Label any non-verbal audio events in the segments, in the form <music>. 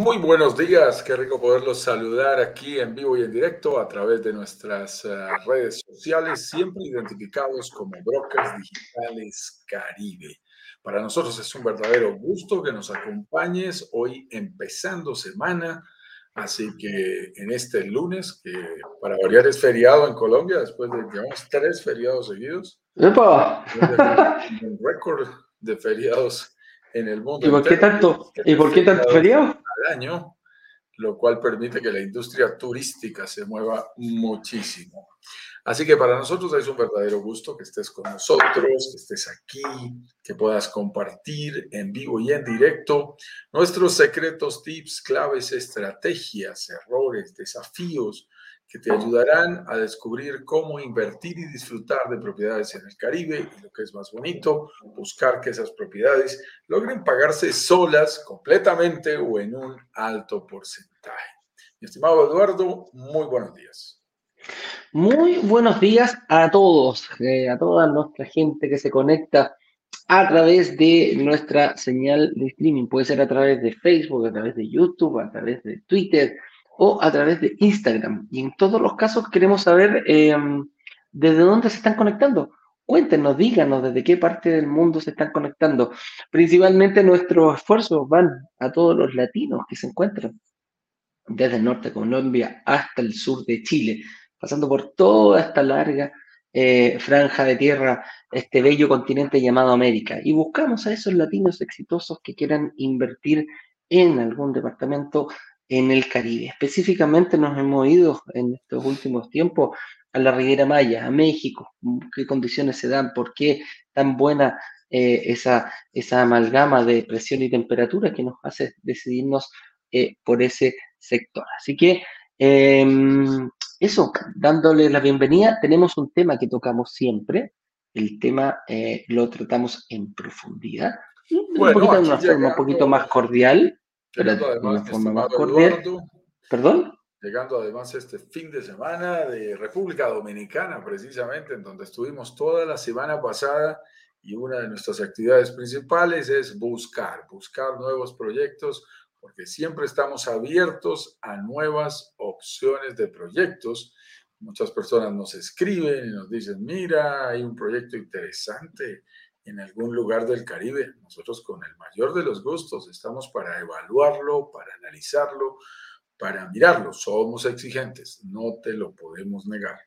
Muy buenos días, qué rico poderlos saludar aquí en vivo y en directo a través de nuestras uh, redes sociales, siempre identificados como Brokers Digitales Caribe. Para nosotros es un verdadero gusto que nos acompañes hoy empezando semana, así que en este lunes, que para variar es feriado en Colombia, después de llevamos tres feriados seguidos, ¡Epa! un récord de feriados en el mundo. ¿Y por qué tanto, ¿y por qué tanto feriado? Año, lo cual permite que la industria turística se mueva muchísimo. Así que para nosotros es un verdadero gusto que estés con nosotros, que estés aquí, que puedas compartir en vivo y en directo nuestros secretos, tips, claves, estrategias, errores, desafíos que te ayudarán a descubrir cómo invertir y disfrutar de propiedades en el Caribe y lo que es más bonito, buscar que esas propiedades logren pagarse solas completamente o en un alto porcentaje. Mi estimado Eduardo, muy buenos días. Muy buenos días a todos, eh, a toda nuestra gente que se conecta a través de nuestra señal de streaming. Puede ser a través de Facebook, a través de YouTube, a través de Twitter, o a través de Instagram. Y en todos los casos queremos saber em, desde dónde se están conectando. Cuéntenos, díganos desde qué parte del mundo se están conectando. Principalmente nuestros esfuerzos van a todos los latinos que se encuentran desde el norte de Colombia hasta el sur de Chile, pasando por toda esta larga eh, franja de tierra, este bello continente llamado América. Y buscamos a esos latinos exitosos que quieran invertir en algún departamento en el Caribe. Específicamente nos hemos ido en estos últimos tiempos a la Riviera Maya, a México, qué condiciones se dan, por qué tan buena eh, esa, esa amalgama de presión y temperatura que nos hace decidirnos eh, por ese sector. Así que em, eso, dándole la bienvenida, tenemos un tema que tocamos siempre, el tema eh, lo tratamos en profundidad, un poquito, de una forma un poquito más cordial, Llegando además, Eduardo, ¿Perdón? Llegando además este fin de semana de República Dominicana, precisamente, en donde estuvimos toda la semana pasada y una de nuestras actividades principales es buscar, buscar nuevos proyectos, porque siempre estamos abiertos a nuevas opciones de proyectos. Muchas personas nos escriben y nos dicen, mira, hay un proyecto interesante en algún lugar del Caribe. Nosotros con el mayor de los gustos estamos para evaluarlo, para analizarlo, para mirarlo. Somos exigentes, no te lo podemos negar.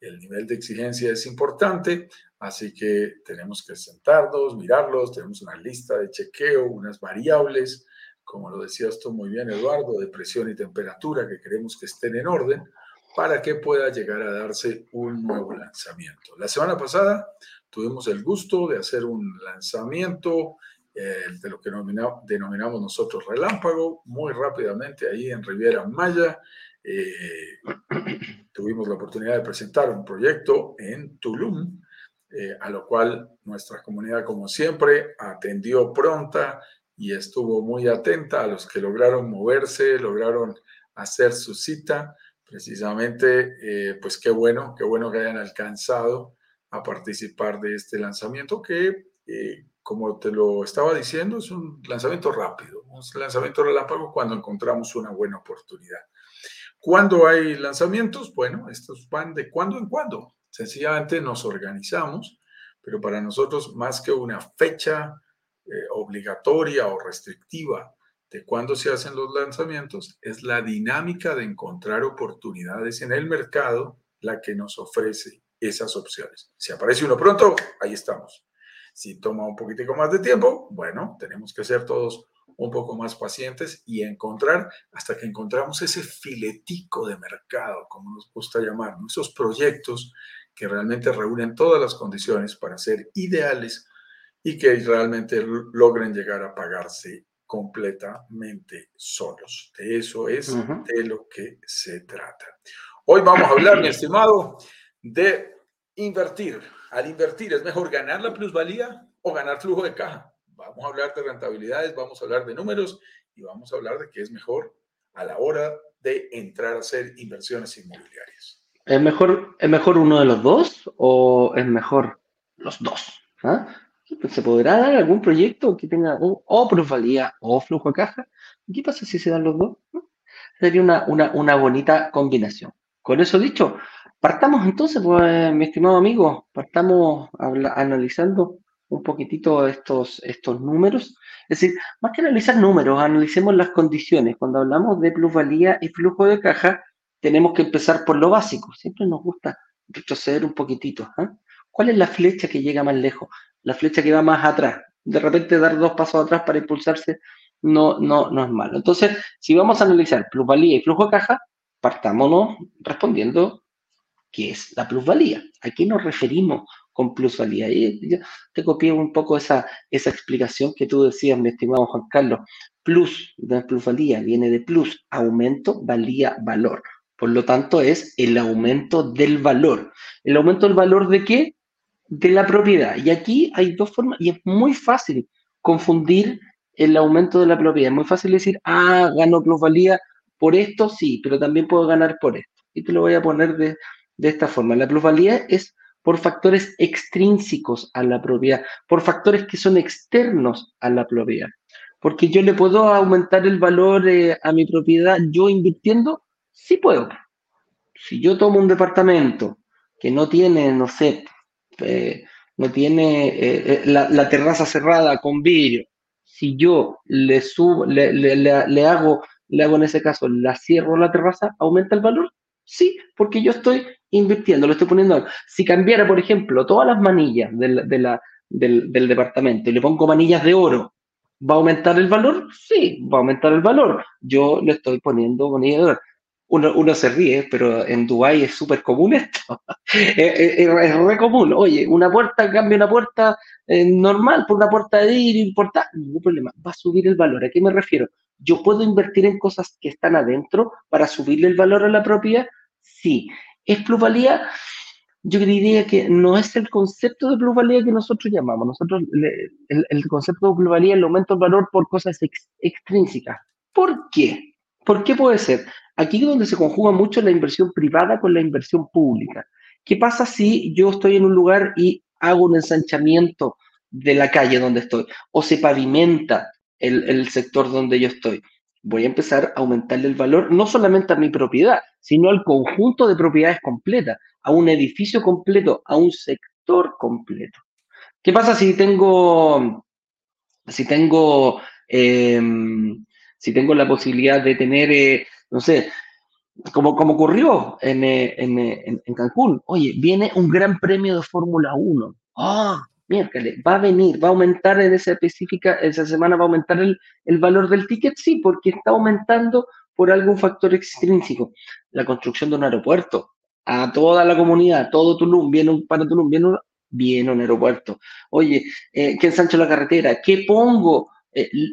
El nivel de exigencia es importante, así que tenemos que sentarnos, mirarlos, tenemos una lista de chequeo, unas variables, como lo decías tú muy bien, Eduardo, de presión y temperatura que queremos que estén en orden para que pueda llegar a darse un nuevo lanzamiento. La semana pasada tuvimos el gusto de hacer un lanzamiento eh, de lo que denominamos nosotros relámpago, muy rápidamente ahí en Riviera Maya. Eh, tuvimos la oportunidad de presentar un proyecto en Tulum, eh, a lo cual nuestra comunidad, como siempre, atendió pronta y estuvo muy atenta a los que lograron moverse, lograron hacer su cita. Precisamente, pues qué bueno, qué bueno que hayan alcanzado a participar de este lanzamiento que, eh, como te lo estaba diciendo, es un lanzamiento rápido, un lanzamiento relámpago cuando encontramos una buena oportunidad. ¿Cuándo hay lanzamientos? Bueno, estos van de cuando en cuando. Sencillamente nos organizamos, pero para nosotros más que una fecha eh, obligatoria o restrictiva de cuándo se hacen los lanzamientos, es la dinámica de encontrar oportunidades en el mercado la que nos ofrece esas opciones. Si aparece uno pronto, ahí estamos. Si toma un poquitico más de tiempo, bueno, tenemos que ser todos un poco más pacientes y encontrar hasta que encontramos ese filetico de mercado, como nos gusta llamar, esos proyectos que realmente reúnen todas las condiciones para ser ideales y que realmente logren llegar a pagarse completamente solos. De eso es de lo que se trata. Hoy vamos a hablar, mi estimado, de invertir. Al invertir, ¿es mejor ganar la plusvalía o ganar flujo de caja? Vamos a hablar de rentabilidades, vamos a hablar de números y vamos a hablar de qué es mejor a la hora de entrar a hacer inversiones inmobiliarias. ¿Es mejor, ¿Es mejor uno de los dos o es mejor los dos? ¿Ah? ¿Se podrá dar algún proyecto que tenga o, plusvalía o flujo de caja? ¿Qué pasa si se dan los dos? Sería una, una, una bonita combinación. Con eso dicho, partamos entonces, pues, mi estimado amigo, partamos analizando un poquitito estos, estos números. Es decir, más que analizar números, analicemos las condiciones. Cuando hablamos de plusvalía y flujo de caja, tenemos que empezar por lo básico. Siempre nos gusta retroceder un poquitito. ¿eh? ¿Cuál es la flecha que llega más lejos? La flecha que va más atrás. De repente dar dos pasos atrás para impulsarse no, no, no es malo. Entonces, si vamos a analizar plusvalía y flujo de caja, partámonos respondiendo qué es la plusvalía. ¿A qué nos referimos con plusvalía? Te copié un poco esa, esa explicación que tú decías, mi estimado Juan Carlos. Plus, de plusvalía, viene de plus, aumento, valía, valor. Por lo tanto, es el aumento del valor. ¿El aumento del valor de qué? De la propiedad. Y aquí hay dos formas, y es muy fácil confundir el aumento de la propiedad. Es muy fácil decir, ah, gano plusvalía por esto, sí, pero también puedo ganar por esto. Y te lo voy a poner de, de esta forma. La plusvalía es por factores extrínsecos a la propiedad, por factores que son externos a la propiedad. Porque yo le puedo aumentar el valor eh, a mi propiedad yo invirtiendo Sí puedo. Si yo tomo un departamento que no tiene, no sé, eh, no tiene eh, eh, la, terraza cerrada con vidrio, si yo le subo, le, le, hago, le hago en ese caso, la cierro la terraza, ¿aumenta el valor? Sí, porque yo estoy invirtiendo, lo estoy poniendo. Si cambiara, por ejemplo, todas las manillas del, del, departamento y le pongo manillas de oro, ¿va a aumentar el valor? Sí, va a aumentar el valor. Yo le estoy poniendo manillas oro uno, se ríe, pero en Dubái es súper común esto. <laughs> es, re común. Oye, una puerta cambia una puerta eh, normal por una puerta de vidrio importante. Ningún problema. Va a subir el valor. ¿A qué me refiero? Yo puedo invertir en cosas que están adentro para subirle el valor a la propiedad. Sí. ¿Es plusvalía? Yo diría que no es el concepto de plusvalía que nosotros llamamos. Nosotros, el, concepto de plusvalía es el aumento del valor por cosas extrínsecas. ¿Por qué? ¿Por qué puede ser? Aquí es donde se conjuga mucho la inversión privada con la inversión pública. ¿Qué pasa si yo estoy en un lugar y hago un ensanchamiento de la calle donde estoy o se pavimenta el, sector donde yo estoy? Voy a empezar a aumentarle el valor no solamente a mi propiedad, sino al conjunto de propiedades completas, a un edificio completo, a un sector completo. ¿Qué pasa si tengo, si tengo, em, si tengo la posibilidad de tener eh, sé, como, como ocurrió en, eh, eh, en, Cancún. Oye, viene un gran premio de Fórmula 1. ¡Ah! miércoles, va a venir, va a aumentar en esa específica, esa semana va a aumentar el, el, valor del ticket, sí, porque está aumentando por algún factor extrínseco. La construcción de un aeropuerto, a toda la comunidad, todo Tulum, viene un, para Tulum, viene un, viene un aeropuerto. Oye, eh, ¿qué ensancho la carretera? ¿Qué pongo?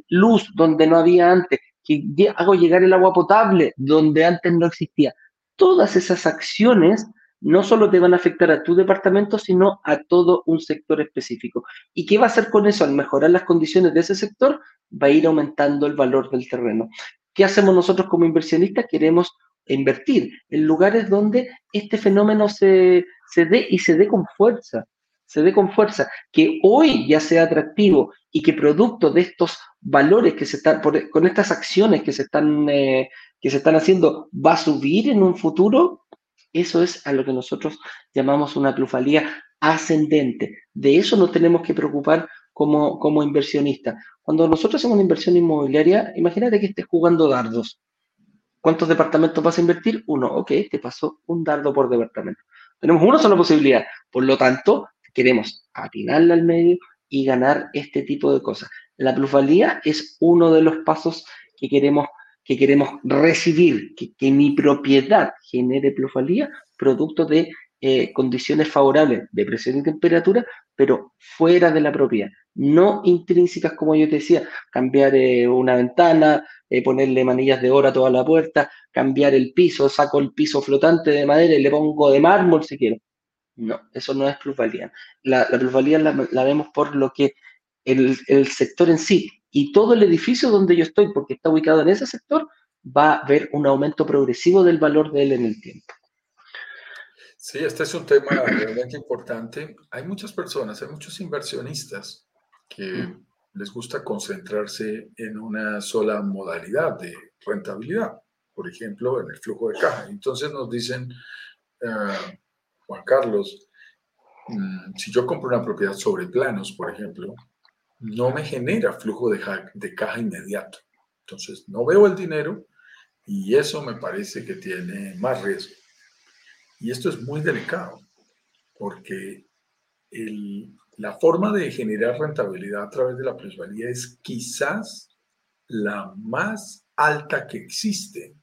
luz donde no había antes que hago llegar el agua potable donde antes no existía. Todas esas acciones no solo te van a afectar a tu departamento, sino a todo un sector específico. ¿Y qué va a hacer con eso? Al mejorar las condiciones de ese sector, va a ir aumentando el valor del terreno. ¿Qué hacemos nosotros como inversionistas? Queremos invertir en lugares donde este fenómeno se, se dé y se dé con fuerza se dé con fuerza, que hoy ya sea atractivo y que producto de estos valores que se están, con estas acciones que se están, eh, que se están haciendo, va a subir en un futuro, eso es a lo que nosotros llamamos una plusvalía ascendente. De eso nos tenemos que preocupar como, como inversionistas. Cuando nosotros hacemos una inversión inmobiliaria, imagínate que estés jugando dardos. ¿Cuántos departamentos vas a invertir? Uno. Ok, te pasó un dardo por departamento. Tenemos una sola posibilidad. Por lo tanto, queremos atinarle al medio y ganar este tipo de cosas. La plusvalía es uno de los pasos que queremos, que queremos recibir, que, mi propiedad genere plusvalía producto de eh, condiciones favorables de presión y temperatura, pero fuera de la propiedad, no intrínsecas como yo te decía, cambiar eh, una ventana, eh, ponerle manillas de oro a toda la puerta, cambiar el piso, saco el piso flotante de madera y le pongo de mármol si quiero. No, eso no es plusvalía. La, plusvalía la, vemos por lo que el, sector en sí y todo el edificio donde yo estoy, porque está ubicado en ese sector, va a ver un aumento progresivo del valor de él en el tiempo. Sí, este es un tema realmente importante. Hay muchas personas, hay muchos inversionistas que les gusta concentrarse en una sola modalidad de rentabilidad, por ejemplo, en el flujo de caja. Entonces nos dicen, ah, Juan Carlos, mm, si yo compro una propiedad sobre planos, por ejemplo, no me genera flujo de, de caja inmediato. Entonces, no veo el dinero y eso me parece que tiene más riesgo. Y esto es muy delicado, porque la forma de generar rentabilidad a través de la plusvalía es quizás la más alta que existe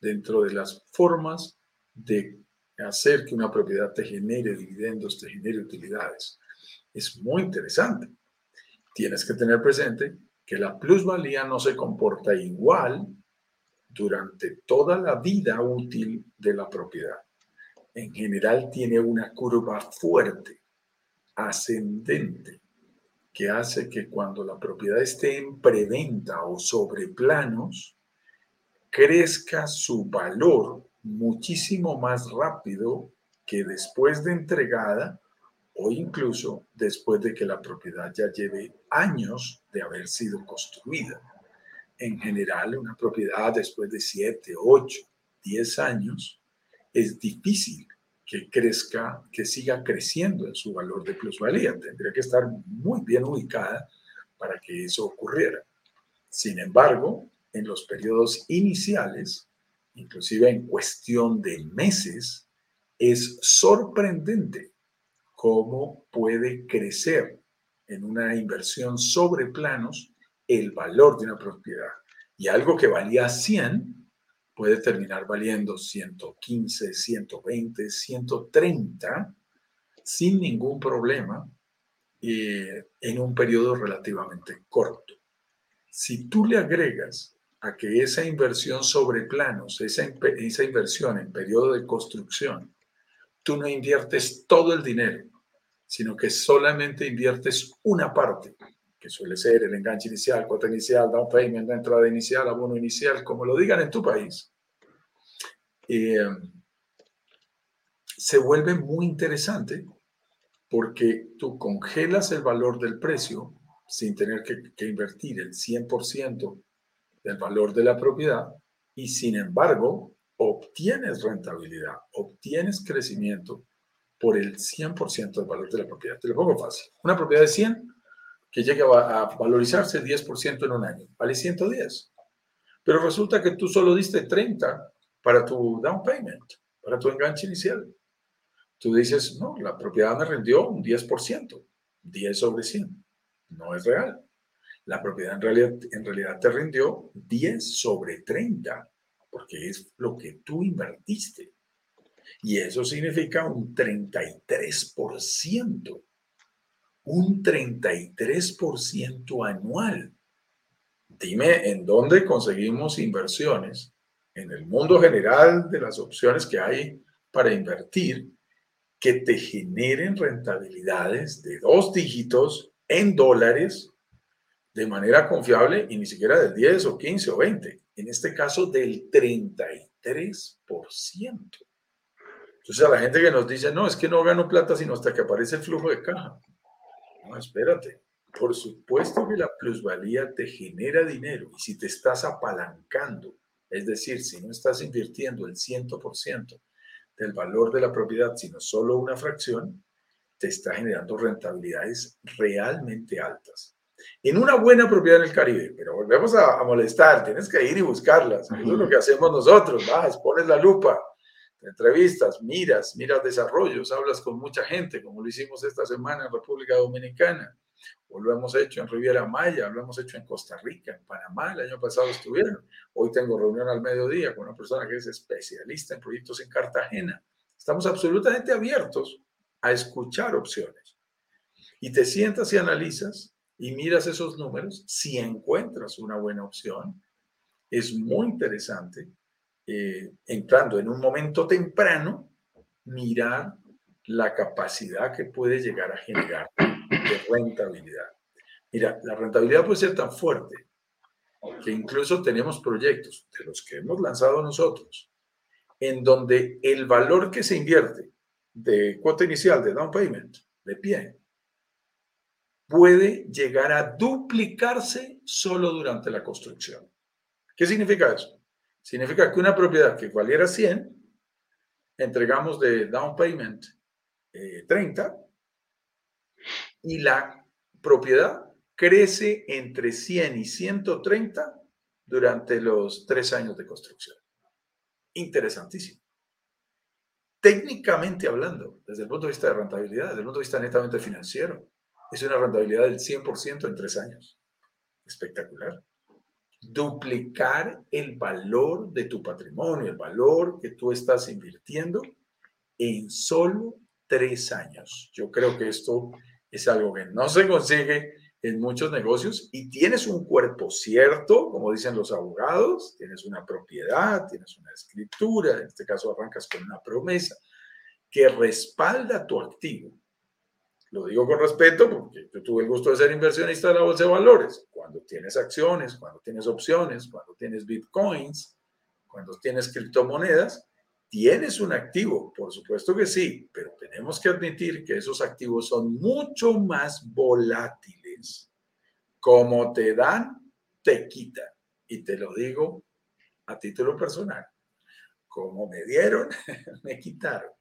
dentro de las formas de hacer que una propiedad te genere dividendos, te genere utilidades. Es muy interesante. Tienes que tener presente que la plusvalía no se comporta igual durante toda la vida útil de la propiedad. En general tiene una curva fuerte, ascendente, que hace que cuando la propiedad esté en preventa o sobre planos, crezca su valor muchísimo más rápido que después de entregada o incluso después de que la propiedad ya lleve años de haber sido construida en general una propiedad después de 7, 8, 10 años, es difícil que crezca, que siga creciendo en su valor de plusvalía. Tendría que estar muy bien ubicada para que eso ocurriera. Sin embargo, en los periodos iniciales, inclusive en cuestión de meses, es sorprendente cómo puede crecer en una inversión sobre planos el valor de una propiedad. Y algo que valía 100 puede terminar valiendo 115, 120, 130 sin ningún problema eh, en un periodo relativamente corto. Si tú le agregas a que esa inversión sobre planos, esa, esa inversión en periodo de construcción, tú no inviertes todo el dinero, sino que solamente inviertes una parte que suele ser el enganche inicial, cuota inicial, down payment, entrada inicial, abono inicial, como lo digan en tu país, eh, se vuelve muy interesante porque tú congelas el valor del precio sin tener que, que invertir el 100% del valor de la propiedad y sin embargo obtienes rentabilidad, obtienes crecimiento por el 100% del valor de la propiedad. Te lo pongo fácil. Una propiedad de 100 que llegue a, valorizarse 10% en un año, vale 110. Pero resulta que tú solo diste 30 para tu down payment, para tu enganche inicial. Tú dices, no, la propiedad me rindió un 10%, 10 sobre 100. No es real. La propiedad en realidad, en realidad te rindió 10 sobre 30, porque es lo que tú invertiste. Y eso significa un 33% un 33% anual. Dime en dónde conseguimos inversiones en el mundo general de las opciones que hay para invertir que te generen rentabilidades de dos dígitos en dólares de manera confiable y ni siquiera del 10 o 15 o 20, en este caso del 33%. Entonces a la gente que nos dice, no, es que no gano plata sino hasta que aparece el flujo de caja. No, espérate. Por supuesto que la plusvalía te genera dinero y si te estás apalancando, es decir, si no estás invirtiendo el 100% del valor de la propiedad, sino solo una fracción, te está generando rentabilidades realmente altas. En una buena propiedad en el Caribe, pero volvemos a, molestar, tienes que ir y buscarlas. Eso es lo que hacemos nosotros, vas, pones la lupa, entrevistas, miras, miras desarrollos, hablas con mucha gente, como lo hicimos esta semana en República Dominicana, o lo hemos hecho en Riviera Maya, lo hemos hecho en Costa Rica, en Panamá, el año pasado estuvieron. Hoy tengo reunión al mediodía con una persona que es especialista en proyectos en Cartagena. Estamos absolutamente abiertos a escuchar opciones. Y te sientas y analizas y miras esos números, si encuentras una buena opción, es muy interesante eh, entrando en un momento temprano, mirar la capacidad que puede llegar a generar de rentabilidad. Mira, la rentabilidad puede ser tan fuerte que incluso tenemos proyectos de los que hemos lanzado nosotros, en donde el valor que se invierte de cuota inicial de down payment, de pie, puede llegar a duplicarse solo durante la construcción. ¿Qué significa eso? Significa que una propiedad que valiera 100, entregamos de down payment 30 eh, y la propiedad crece entre 100 y 130 durante los tres años de construcción. Interesantísimo. Técnicamente hablando, desde el punto de vista de rentabilidad, desde el punto de vista netamente financiero, es una rentabilidad del 100% en tres años. Espectacular. Duplicar el valor de tu patrimonio, el valor que tú estás invirtiendo en solo tres años. Yo creo que esto es algo que no se consigue en muchos negocios y tienes un cuerpo cierto, como dicen los abogados, tienes una propiedad, tienes una escritura, en este caso arrancas con una promesa que respalda tu activo. Lo digo con respeto porque yo tuve el gusto de ser inversionista de la bolsa de valores. Cuando tienes acciones, cuando tienes opciones, cuando tienes bitcoins, cuando tienes criptomonedas, tienes un activo, por supuesto que sí, pero tenemos que admitir que esos activos son mucho más volátiles. Como te dan, te quitan. Y te lo digo a título personal. Como me dieron, <laughs> me quitaron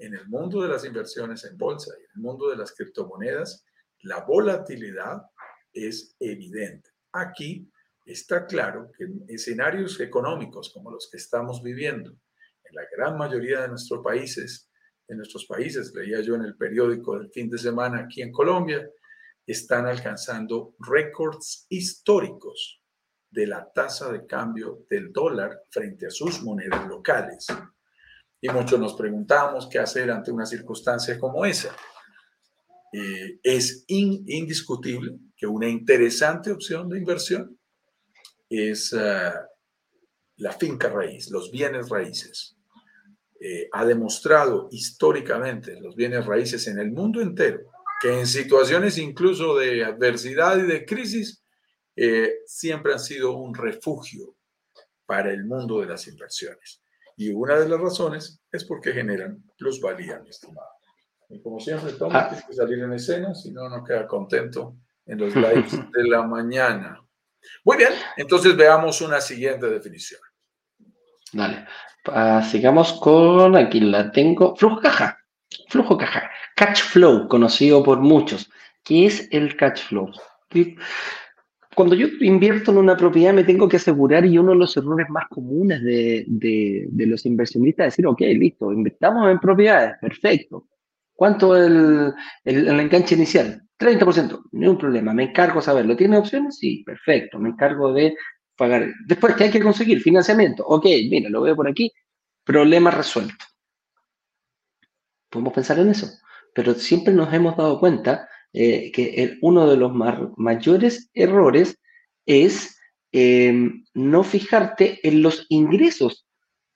en el mundo de las inversiones en bolsa y en el mundo de las criptomonedas, la volatilidad es evidente. Aquí está claro que en escenarios económicos como los que estamos viviendo, en la gran mayoría de nuestros países, en nuestros países, leía yo en el periódico del fin de semana aquí en Colombia, están alcanzando récords históricos de la tasa de cambio del dólar frente a sus monedas locales. Y muchos nos preguntamos qué hacer ante una circunstancia como esa. Eh, es indiscutible que una interesante opción de inversión es eh, la finca raíz, los bienes raíces. Eh, ha demostrado históricamente los bienes raíces en el mundo entero que en situaciones incluso de adversidad y de crisis siempre han sido un refugio para el mundo de las inversiones. Y una de las razones es porque generan plusvalía, mi estimado. Y como siempre, Tom, ah. que salir en escena, si no, no queda contento en los lives <laughs> de la mañana. Muy bien, entonces veamos una siguiente definición. Dale. Sigamos con, aquí la tengo, flujo caja. Flujo caja. Catch flow, conocido por muchos. ¿Qué es el catch flow? Cuando yo invierto en una propiedad me tengo que asegurar y uno de los errores más comunes de, los inversionistas es decir, ok, listo, invertamos en propiedades, perfecto. ¿Cuánto es el, el, enganche inicial? 30%, no hay un problema, me encargo de saberlo. ¿Tiene opciones? Sí, perfecto, me encargo de pagar. Después, ¿qué hay que conseguir? Financiamiento. Ok, mira, lo veo por aquí, problema resuelto. Podemos pensar en eso, pero siempre nos hemos dado cuenta eh, que uno de los mayores errores es em, no fijarte en los ingresos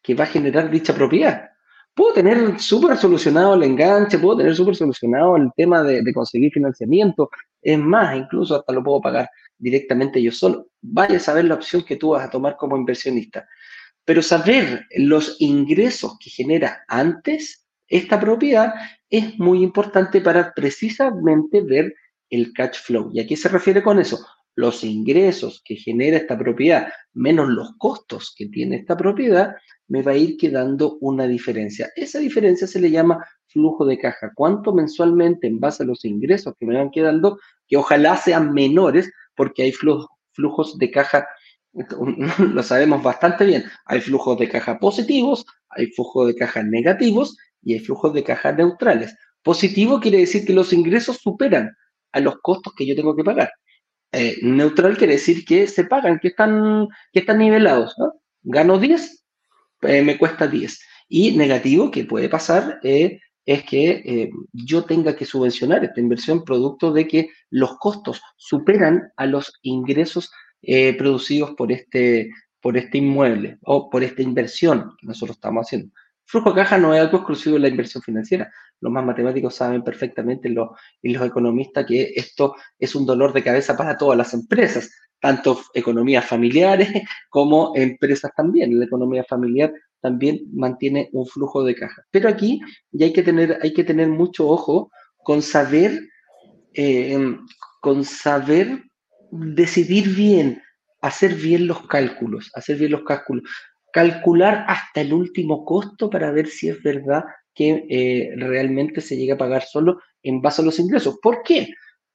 que va a generar dicha propiedad. Puedo tener súper solucionado el enganche, puedo tener súper solucionado el tema de, conseguir financiamiento, es más, incluso hasta lo puedo pagar directamente yo solo. Vaya a saber la opción que tú vas a tomar como inversionista. Pero saber los ingresos que genera antes esta propiedad es muy importante para precisamente ver el cash flow. ¿Y a qué se refiere con eso? Los ingresos que genera esta propiedad menos los costos que tiene esta propiedad, me va a ir quedando una diferencia. Esa diferencia se le llama flujo de caja. ¿Cuánto mensualmente en base a los ingresos que me van quedando, que ojalá sean menores, porque hay flujos de caja <laughs> lo sabemos bastante bien. Hay flujos de caja positivos, hay flujos de caja negativos y hay flujos de caja neutrales. Positivo quiere decir que los ingresos superan a los costos que yo tengo que pagar. Eh, neutral quiere decir que se pagan, que están, que están nivelados. Gano 10, eh, me cuesta 10. Y negativo que puede pasar eh, es que yo tenga que subvencionar esta inversión producto de que los costos superan a los ingresos producidos por este, por este inmueble o por esta inversión que nosotros estamos haciendo. Flujo de caja no es algo exclusivo de la inversión financiera. Los más matemáticos saben perfectamente y los economistas que esto es un dolor de cabeza para todas las empresas, tanto economías familiares <laughs> como empresas también. La economía familiar también mantiene un flujo de caja. Pero aquí ya hay que tener, hay que tener mucho ojo con saber eh, con saber decidir bien, hacer bien los cálculos, hacer bien los cálculos, calcular hasta el último costo para ver si es verdad que eh, realmente se llega a pagar solo en base a los ingresos. ¿Por qué?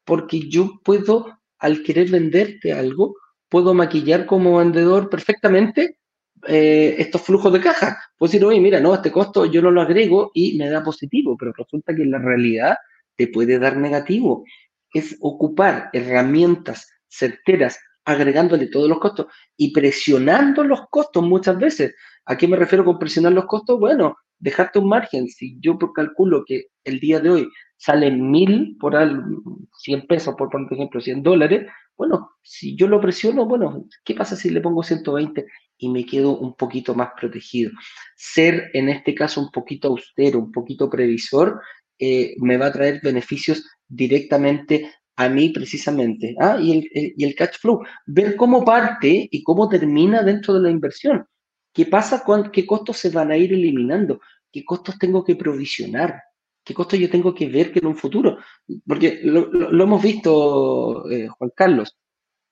Porque yo puedo, al querer venderte algo, puedo maquillar como vendedor perfectamente eh, estos flujos de caja. Puedo decir, oye, mira, no, este costo yo no lo agrego y me da positivo, pero resulta que en la realidad te puede dar negativo. Es ocupar herramientas certeras, agregándole todos los costos y presionando los costos muchas veces. ¿A qué me refiero con presionar los costos? Bueno, dejarte un margen. Si yo calculo que el día de hoy salen mil por al, 100 pesos, por, por ejemplo, 100 dólares, bueno, si yo lo presiono, bueno, ¿qué pasa si le pongo 120 y me quedo un poquito más protegido? Ser, en este caso, un poquito austero, un poquito previsor, eh, me va a traer beneficios directamente a mí precisamente. Ah, y el, y el cash flow, ver cómo parte y cómo termina dentro de la inversión. ¿Qué pasa con qué costos se van a ir eliminando? ¿Qué costos tengo que provisionar? ¿Qué costos yo tengo que ver que en un futuro? Porque lo, hemos visto, eh, Juan Carlos.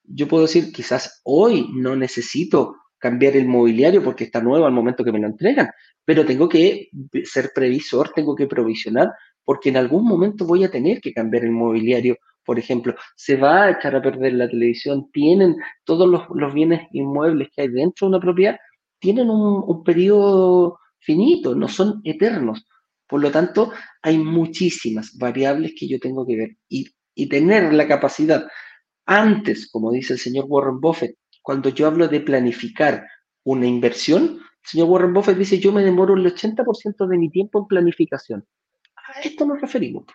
Yo puedo decir, quizás hoy no necesito cambiar el mobiliario porque está nuevo al momento que me lo entregan, pero tengo que ser previsor, tengo que provisionar, porque en algún momento voy a tener que cambiar el mobiliario. Por ejemplo, se va a echar a perder la televisión, tienen todos los, bienes inmuebles que hay dentro de una propiedad, tienen un, un periodo finito, no son eternos. Por lo tanto, hay muchísimas variables que yo tengo que ver y, tener la capacidad antes, como dice el señor Warren Buffett, cuando yo hablo de planificar una inversión, el señor Warren Buffett dice, yo me demoro el 80% de mi tiempo en planificación. A esto nos referimos.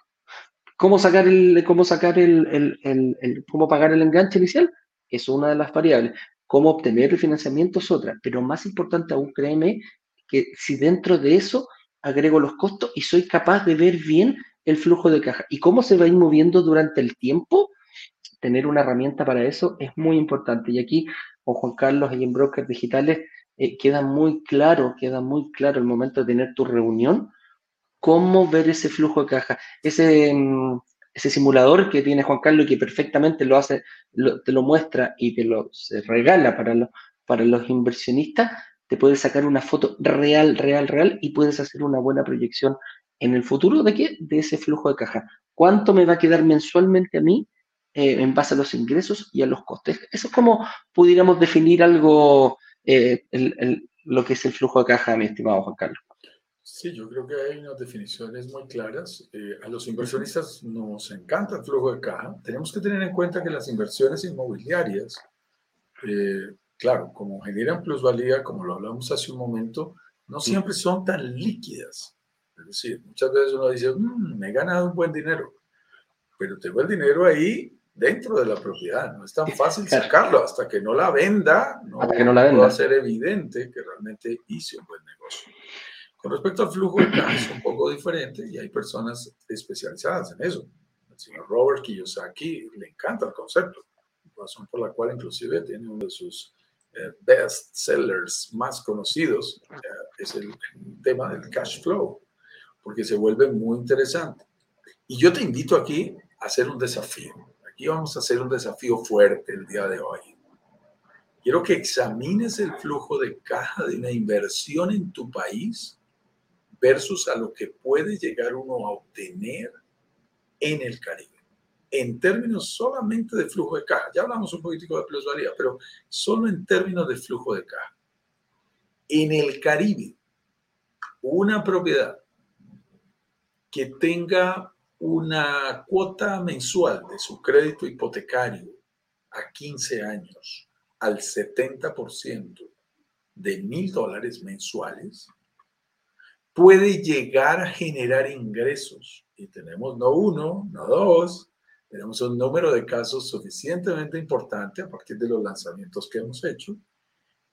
¿Cómo sacar el, cómo sacar el, el, cómo pagar el enganche inicial? Es una de las variables. Cómo obtener el financiamiento es otra. Pero más importante aún, créeme, que si dentro de eso agrego los costos y soy capaz de ver bien el flujo de caja. ¿Y cómo se va a ir moviendo durante el tiempo? Tener una herramienta para eso es muy importante. Y aquí, con Juan Carlos y en Brokers Digitales, eh, queda muy claro, queda muy claro el momento de tener tu reunión, cómo ver ese flujo de caja. Ese, mm, ese simulador que tiene Juan Carlos y que perfectamente lo hace, te lo muestra y te lo regala para, para los inversionistas, te puedes sacar una foto real, real, real y puedes hacer una buena proyección en el futuro de qué? De ese flujo de caja. ¿Cuánto me va a quedar mensualmente a mí eh, en base a los ingresos y a los costes? Eso es como pudiéramos definir algo, eh, lo que es el flujo de caja, mi estimado Juan Carlos. Sí, yo creo que hay unas definiciones muy claras. Eh, a los inversionistas nos encanta el flujo de caja. Tenemos que tener en cuenta que las inversiones inmobiliarias claro, como generan plusvalía, como lo hablamos hace un momento, no siempre son tan líquidas. Es decir, muchas veces uno dice, mm, me he ganado un buen dinero, pero tengo el dinero ahí dentro de la propiedad. No es tan fácil sacarlo hasta que no la venda. No, que no la venda. va a ser evidente que realmente hice un buen negocio. Con respecto al flujo de caja es un poco diferente y hay personas especializadas en eso. El señor Robert Kiyosaki le encanta el concepto, razón por la cual inclusive tiene uno de sus eh, best sellers más conocidos eh, es el tema del cash flow, porque se vuelve muy interesante. Y yo te invito aquí a hacer un desafío. Aquí vamos a hacer un desafío fuerte el día de hoy. Quiero que examines el flujo de caja de una inversión en tu país versus a lo que puede llegar uno a obtener en el Caribe en términos solamente de flujo de caja. Ya hablamos un poquitico de plusvalía, pero solo en términos de flujo de caja. En el Caribe, una propiedad que tenga una cuota mensual de su crédito hipotecario a 15 años al 70% de mil dólares mensuales, puede llegar a generar ingresos. Y tenemos no uno, no dos, tenemos un número de casos suficientemente importante a partir de los lanzamientos que hemos hecho,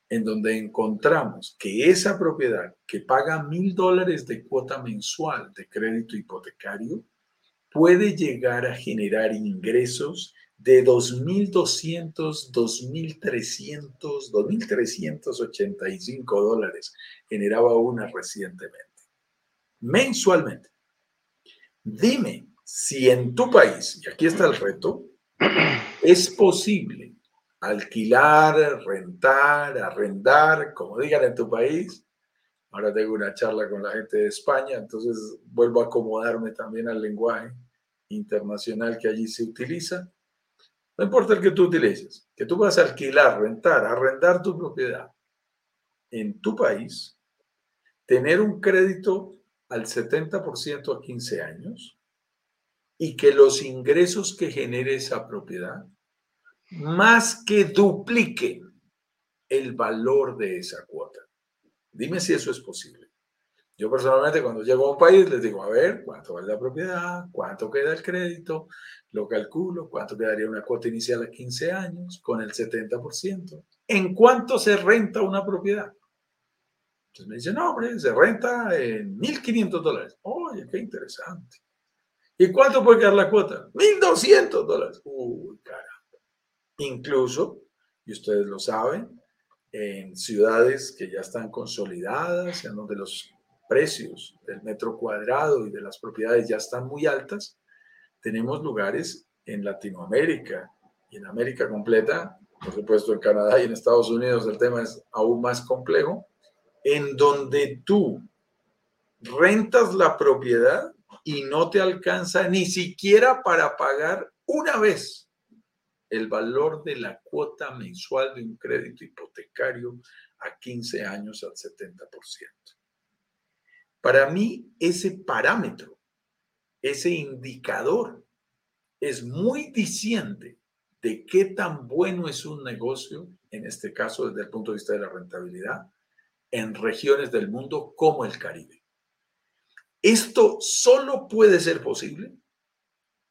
en donde encontramos que esa propiedad que paga mil dólares de cuota mensual de crédito hipotecario puede llegar a generar ingresos de 2.200, 2.300, 2.385 dólares. Generaba una recientemente. Mensualmente. Dime Si en tu país, y aquí está el reto, es posible alquilar, rentar, arrendar, como digan en tu país. Ahora tengo una charla con la gente de España, entonces vuelvo a acomodarme también al lenguaje internacional que allí se utiliza. No importa el que tú utilices, que tú vas a alquilar, rentar, arrendar tu propiedad en tu país, tener un crédito al 70% a 15 años y que los ingresos que genere esa propiedad más que dupliquen el valor de esa cuota. Dime si eso es posible. Yo personalmente cuando llego a un país les digo, a ver, ¿cuánto vale la propiedad? ¿Cuánto queda el crédito? Lo calculo, ¿cuánto quedaría una cuota inicial a 15 años con el 70%? ¿En cuánto se renta una propiedad? Entonces me dicen, no, hombre, se renta en 1.500 dólares. Oye, qué interesante. ¿Y cuánto puede quedar la cuota? 1.200 dólares. Uy, caramba. Incluso, y ustedes lo saben, en ciudades que ya están consolidadas, en donde los precios del metro cuadrado y de las propiedades ya están muy altas, tenemos lugares en Latinoamérica y en América completa, por supuesto en Canadá y en Estados Unidos el tema es aún más complejo, en donde tú rentas la propiedad y no te alcanza ni siquiera para pagar una vez el valor de la cuota mensual de un crédito hipotecario a 15 años al 70%. Para mí, ese parámetro, ese indicador, es muy diciente de qué tan bueno es un negocio, en este caso desde el punto de vista de la rentabilidad, en regiones del mundo como el Caribe. Esto solo puede ser posible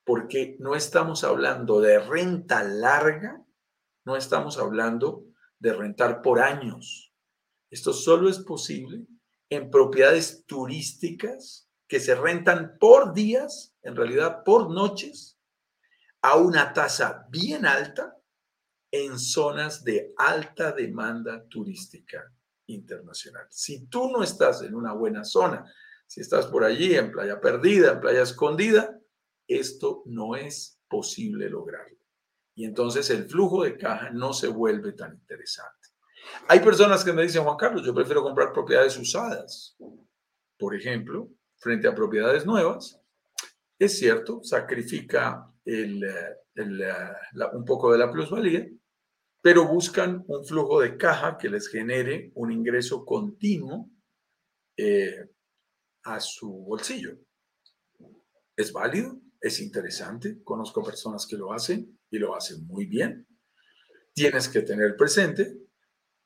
porque no estamos hablando de renta larga, no estamos hablando de rentar por años. Esto solo es posible en propiedades turísticas que se rentan por días, en realidad por noches, a una tasa bien alta en zonas de alta demanda turística internacional. Si tú no estás en una buena zona, si estás por allí en playa perdida, en playa escondida, esto no es posible lograrlo. Y entonces el flujo de caja no se vuelve tan interesante. Hay personas que me dicen, Juan Carlos, yo prefiero comprar propiedades usadas. Por ejemplo, frente a propiedades nuevas, es cierto, sacrifica el, un poco de la plusvalía, pero buscan un flujo de caja que les genere un ingreso continuo eh, a su bolsillo. ¿Es válido? ¿Es interesante? Conozco personas que lo hacen y lo hacen muy bien. Tienes que tener presente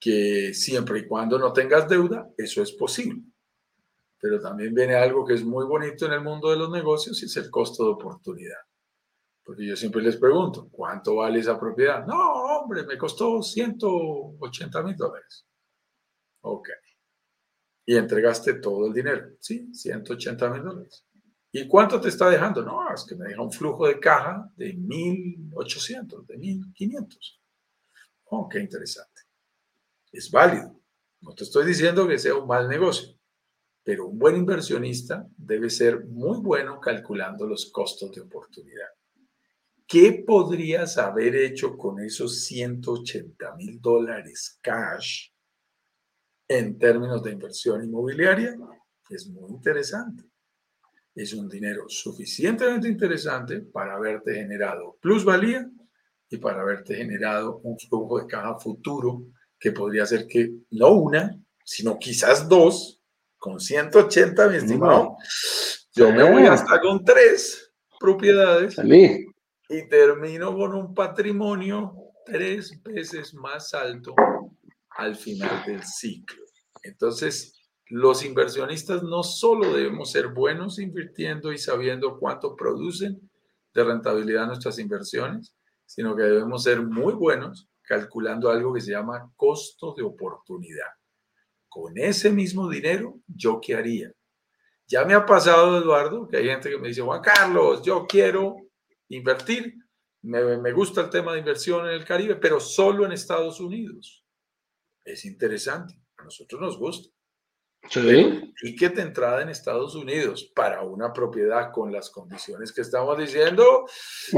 que siempre y cuando no tengas deuda, eso es posible. Pero también viene algo que es muy bonito en el mundo de los negocios y es el costo de oportunidad. Porque yo siempre les pregunto, ¿cuánto vale esa propiedad? No, hombre, me costó 180 mil dólares. Ok. Y entregaste todo el dinero. Sí, 180 mil dólares. ¿Y cuánto te está dejando? No, es que me deja un flujo de caja de 1.800, de 1.500. Oh, qué interesante es válido. No te estoy diciendo que sea un mal negocio, pero un buen inversionista debe ser muy bueno calculando los costos de oportunidad. ¿Qué podrías haber hecho con esos 180 mil dólares cash en términos de inversión inmobiliaria? Es muy interesante. Es un dinero suficientemente interesante para haberte generado plusvalía y para haberte generado un flujo de caja futuro que podría ser que no una, sino quizás dos, con 180, mi estimado. Yo me voy hasta con tres propiedades y termino con un patrimonio tres veces más alto al final del ciclo. Entonces, los inversionistas no solo debemos ser buenos invirtiendo y sabiendo cuánto producen de rentabilidad nuestras inversiones, sino que debemos ser muy buenos calculando algo que se llama costo de oportunidad. Con ese mismo dinero, ¿yo qué haría? Ya me ha pasado, Eduardo, que hay gente que me dice, Juan Carlos, yo quiero invertir, me, me gusta el tema de inversión en el Caribe, pero solo en Estados Unidos. Es interesante, a nosotros nos gusta. Sí. y que de entrada en Estados Unidos para una propiedad con las condiciones que estamos diciendo,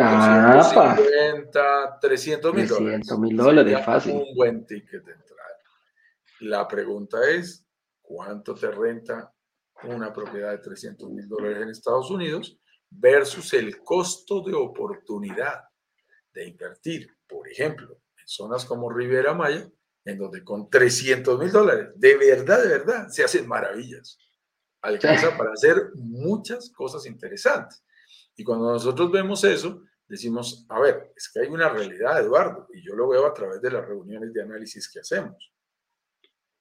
ah, 250, 300 mil dólares. 300 mil dólares, fácil. Un buen ticket de entrada. La pregunta es, ¿cuánto te renta una propiedad de 300 mil dólares en Estados Unidos versus el costo de oportunidad de invertir, por ejemplo, en zonas como Riviera Maya, en donde con 300 mil dólares, de verdad, de verdad, se hacen maravillas. Alcanza para hacer muchas cosas interesantes. Y cuando nosotros vemos eso, decimos, a ver, es que hay una realidad, Eduardo, y yo lo veo a través de las reuniones de análisis que hacemos.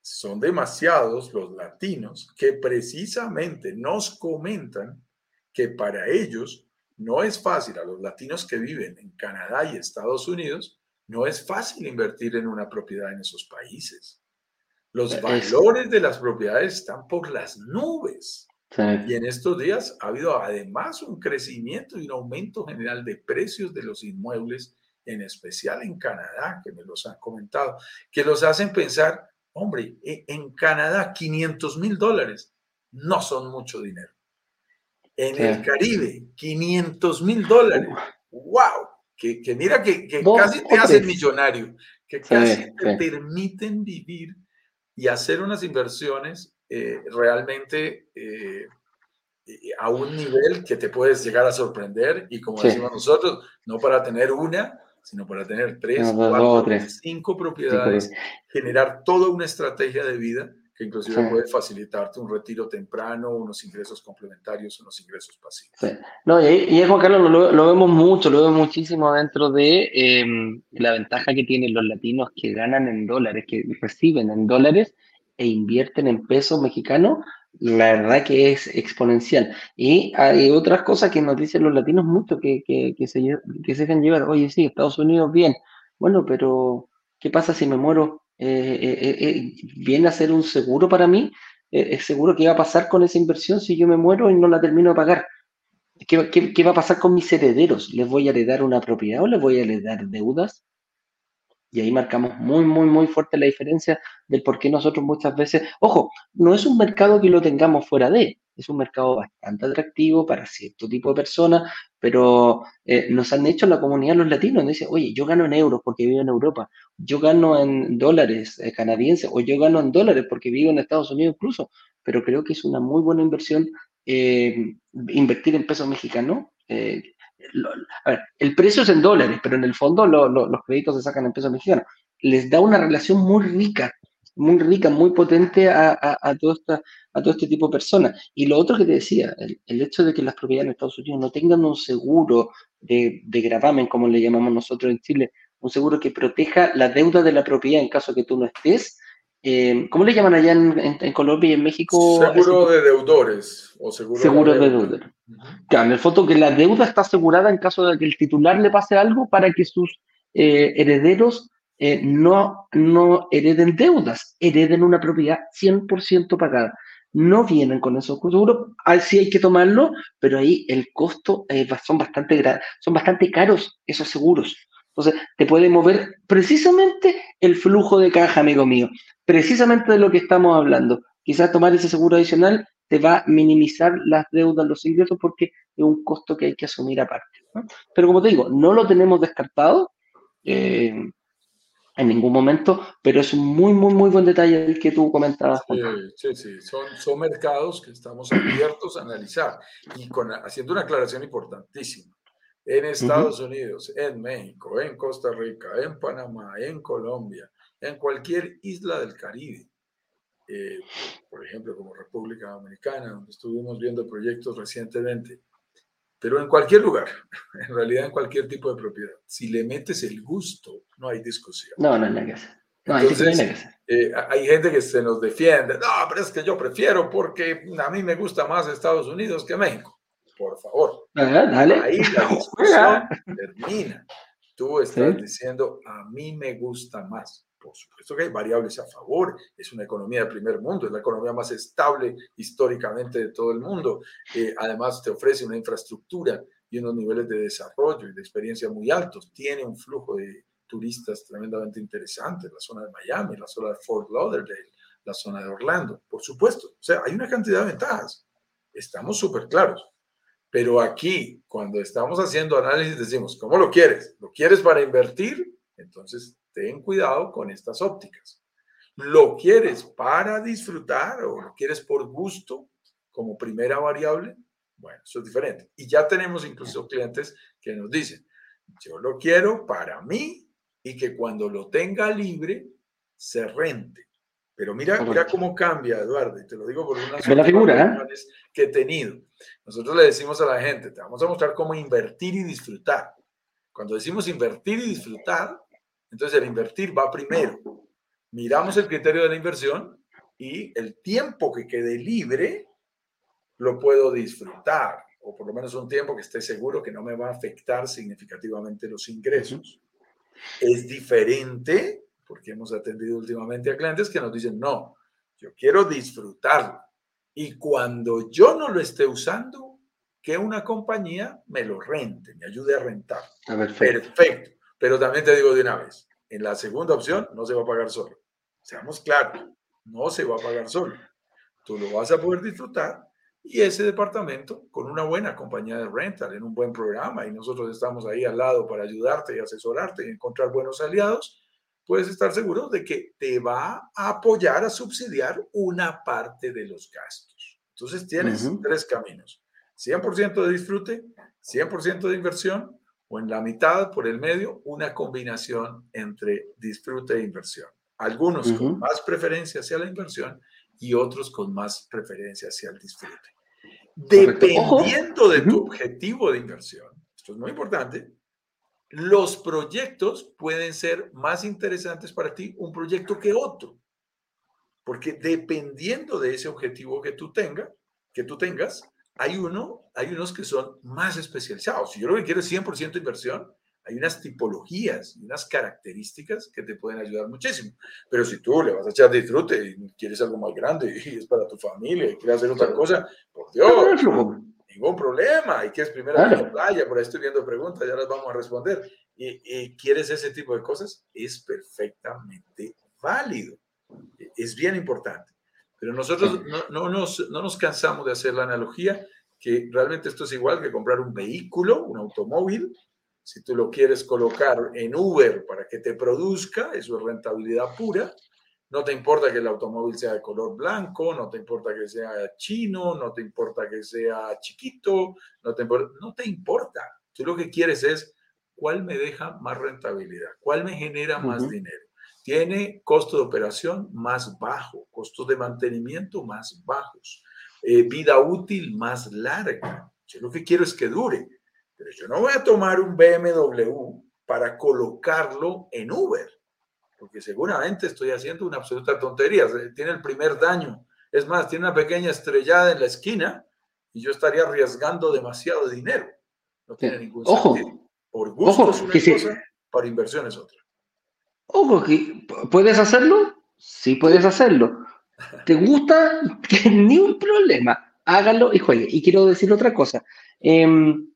Son demasiados los latinos que precisamente nos comentan que para ellos no es fácil, a los latinos que viven en Canadá y Estados Unidos, no es fácil invertir en una propiedad en esos países. Los valores de las propiedades están por las nubes. Y en estos días ha habido además un crecimiento y un aumento general de precios de los inmuebles, en especial en Canadá, que me los han comentado, que los hacen pensar, hombre, e, en Canadá 500 mil dólares no son mucho dinero. En el Caribe, 500 mil dólares. ¡Wow! que, mira que, casi te hacen millonario, que casi te permiten vivir y hacer unas inversiones eh, realmente eh, a un nivel que te puedes llegar a sorprender y como decimos nosotros, no para tener una, sino para tener tres, cuatro, cinco propiedades, generar toda una estrategia de vida que inclusive puede facilitarte un retiro temprano, unos ingresos complementarios, unos ingresos pasivos. No, y, y Juan Carlos lo, vemos mucho, lo vemos muchísimo dentro de em, la ventaja que tienen los latinos que ganan en dólares, que reciben en dólares e invierten en pesos mexicanos, la verdad que es exponencial. Y hay otras cosas que nos dicen los latinos mucho, que, que, que se, que se dejan llevar, oye, sí, Estados Unidos bien, bueno, pero ¿qué pasa si me muero viene a ser un seguro para mí, es seguro que va a pasar con esa inversión si yo me muero y no la termino de pagar. ¿Qué, qué va a pasar con mis herederos? ¿Les voy a heredar una propiedad o les voy a heredar deudas? Y ahí marcamos muy, muy, muy fuerte la diferencia del por qué nosotros muchas veces, ojo, no es un mercado que lo tengamos fuera de, es un mercado bastante atractivo para cierto tipo de personas, pero eh, nos han hecho la comunidad los latinos, nos dicen, oye, yo gano en euros porque vivo en Europa, yo gano en dólares eh, canadienses o yo gano en dólares porque vivo en Estados Unidos incluso, pero creo que es una muy buena inversión eh, invertir en pesos mexicanos el precio es en dólares, pero en el fondo los créditos se sacan en pesos mexicanos. Les da una relación muy rica, muy rica, muy potente a, a, todo, esta, a todo este tipo de personas. Y lo otro que te decía, el, hecho de que las propiedades en Estados Unidos no tengan un seguro de, de gravamen, como le llamamos nosotros en Chile, un seguro que proteja la deuda de la propiedad en caso que tú no estés, eh, ¿Cómo le llaman allá en, Colombia y en México? Seguro de deudores o seguro, seguro de, deudores. Claro, en el fondo que la deuda está asegurada en caso de que el titular le pase algo para que sus eh, herederos eh, no, no hereden deudas, hereden una propiedad 100% pagada. No vienen con esos seguros, sí hay que tomarlo, pero ahí el costo son, bastante, son bastante caros esos seguros. Entonces, te puede mover precisamente el flujo de caja, amigo mío precisamente de lo que estamos hablando. Quizás tomar ese seguro adicional te va a minimizar las deudas, los ingresos, porque es un costo que hay que asumir aparte. Pero como te digo, no lo tenemos descartado eh, en ningún momento, pero es un muy, muy, muy buen detalle el que tú comentabas. Sí, sí, sí. Son, son mercados que estamos abiertos a analizar y con, haciendo una aclaración importantísima. En Estados Unidos, en México, en Costa Rica, en Panamá, en Colombia, en cualquier isla del Caribe, eh, por ejemplo, como República Dominicana, donde estuvimos viendo proyectos recientemente, pero en cualquier lugar, <laughs> en realidad en cualquier tipo de propiedad, si le metes el gusto, no hay discusión. No, no hay que No, Entonces, eh, hay gente que se nos defiende, no, pero es que yo prefiero porque a mí me gusta más Estados Unidos que México. Por favor. Dale. Ahí la <laughs> discusión termina. Tú estás diciendo, a mí me gusta más. Por supuesto que hay variables a favor, es una economía de primer mundo, es la economía más estable históricamente de todo el mundo. Eh, además, te ofrece una infraestructura y unos niveles de desarrollo y de experiencia muy altos. Tiene un flujo de turistas tremendamente interesante, la zona de Miami, la zona de Fort Lauderdale, la zona de Orlando, por supuesto. O sea, hay una cantidad de ventajas. Estamos súper claros. Pero aquí, cuando estamos haciendo análisis, decimos, ¿cómo lo quieres? ¿Lo quieres para invertir? Entonces, ten cuidado con estas ópticas. ¿Lo quieres para disfrutar o lo quieres por gusto como primera variable? Bueno, eso es diferente. Y ya tenemos incluso clientes que nos dicen, yo lo quiero para mí y que cuando lo tenga libre se rente. Pero mira, mira cómo cambia, Eduardo, y te lo digo por la figura, ¿eh? que he tenido. Nosotros le decimos a la gente, te vamos a mostrar cómo invertir y disfrutar. Cuando decimos invertir y disfrutar, entonces el invertir va primero. Miramos el criterio de la inversión y el tiempo que quede libre lo puedo disfrutar, o por lo menos un tiempo que esté seguro que no me va a afectar significativamente los ingresos. Es diferente, porque hemos atendido últimamente a clientes que nos dicen, no, yo quiero disfrutarlo. Y cuando yo no lo esté usando, que una compañía me lo rente, me ayude a rentar. perfecto. Pero también te digo de una vez, en la segunda opción no se va a pagar solo. Seamos claros, no se va a pagar solo. Tú lo vas a poder disfrutar y ese departamento con una buena compañía de rental, en un buen programa, y nosotros estamos ahí al lado para ayudarte y asesorarte y encontrar buenos aliados, puedes estar seguro de que te va a apoyar a subsidiar una parte de los gastos. Entonces tienes tres caminos. 100% de disfrute, 100% de inversión o en la mitad, por el medio, una combinación entre disfrute e inversión. Algunos con más preferencia hacia la inversión y otros con más preferencia hacia el disfrute. Dependiendo de tu objetivo de inversión, esto es muy importante, los proyectos pueden ser más interesantes para ti un proyecto que otro. Porque dependiendo de ese objetivo que tú, tenga, que tú tengas, hay, uno, hay unos que son más especializados. Si yo lo que quiero es 100% inversión, hay unas tipologías y unas características que te pueden ayudar muchísimo. Pero si tú le vas a echar disfrute y quieres algo más grande y es para tu familia y quieres hacer otra cosa, por Dios, ningún problema. Y quieres primero a la playa, por ahí estoy viendo preguntas, ya las vamos a responder. Y, quieres ese tipo de cosas, es perfectamente válido. Es bien importante. Pero nosotros no, no, nos, no nos cansamos de hacer la analogía que realmente esto es igual que comprar un vehículo, un automóvil, si tú lo quieres colocar en Uber para que te produzca, eso es rentabilidad pura. No te importa que el automóvil sea de color blanco, no te importa que sea chino, no te importa que sea chiquito, no te, no te importa. Tú lo que quieres es cuál me deja más rentabilidad, cuál me genera más dinero. Tiene costo de operación más bajo, costos de mantenimiento más bajos, eh, vida útil más larga. Yo lo que quiero es que dure. Pero yo no voy a tomar un BMW para colocarlo en Uber, porque seguramente estoy haciendo una absoluta tontería. Tiene el primer daño. Es más, tiene una pequeña estrellada en la esquina y yo estaría arriesgando demasiado dinero. No tiene ningún ojo, sentido. Por gusto es una cosa, para inversión es otra. Ojo, ¿puedes hacerlo? Sí puedes hacerlo. ¿Te gusta? <laughs> Ni un problema. Hágalo y juegue. Y quiero decir otra cosa. Em,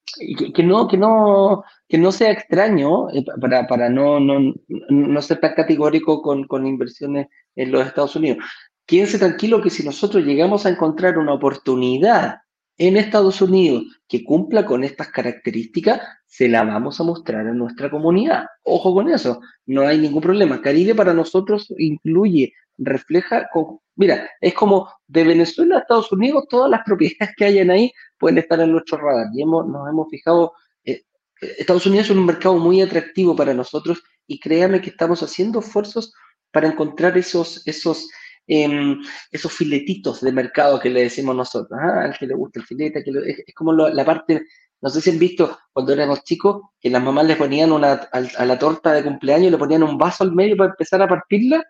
que, no, que, no, que no sea extraño eh, para, para no, no, no, ser tan categórico con, con inversiones en los Estados Unidos. Quédense tranquilo que si nosotros llegamos a encontrar una oportunidad en Estados Unidos que cumpla con estas características, se la vamos a mostrar a nuestra comunidad. Ojo con eso, no hay ningún problema. Caribe para nosotros incluye, refleja, mira, es como de Venezuela a Estados Unidos, todas las <laughs> propiedades que hayan ahí pueden estar en nuestro radar. Y hemos, nos hemos fijado, eh, Estados Unidos es un mercado muy atractivo para nosotros y créame que estamos haciendo esfuerzos para encontrar esos, esos, em, esos filetitos de mercado que le decimos nosotros. ¿ah? Al que le gusta el filete, que es, como la parte, no sé si han visto cuando éramos chicos, que las mamás le ponían una, a, la torta de cumpleaños, le ponían un vaso al medio para empezar a partirla.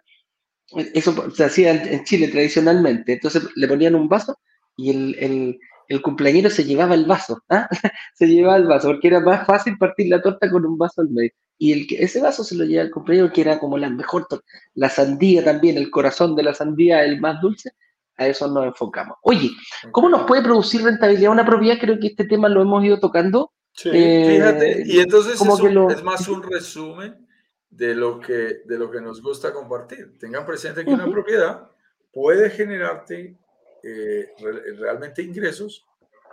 Eso se hacía en, Chile tradicionalmente. Entonces le ponían un vaso y el, el cumpleañero se llevaba el vaso, ¿ah? <laughs> se llevaba el vaso, porque era más fácil partir la torta con un vaso al medio. Y el, ese vaso se lo lleva el cumpleañero, que era como la mejor torta. La sandía también, el corazón de la sandía, el más dulce, a eso nos enfocamos. Oye, ¿cómo nos puede producir rentabilidad una propiedad? Creo que este tema lo hemos ido tocando. Sí, fíjate, y entonces es, es, más un resumen de lo, que, de lo que nos gusta compartir. Tengan presente que una propiedad puede generarte eh, realmente ingresos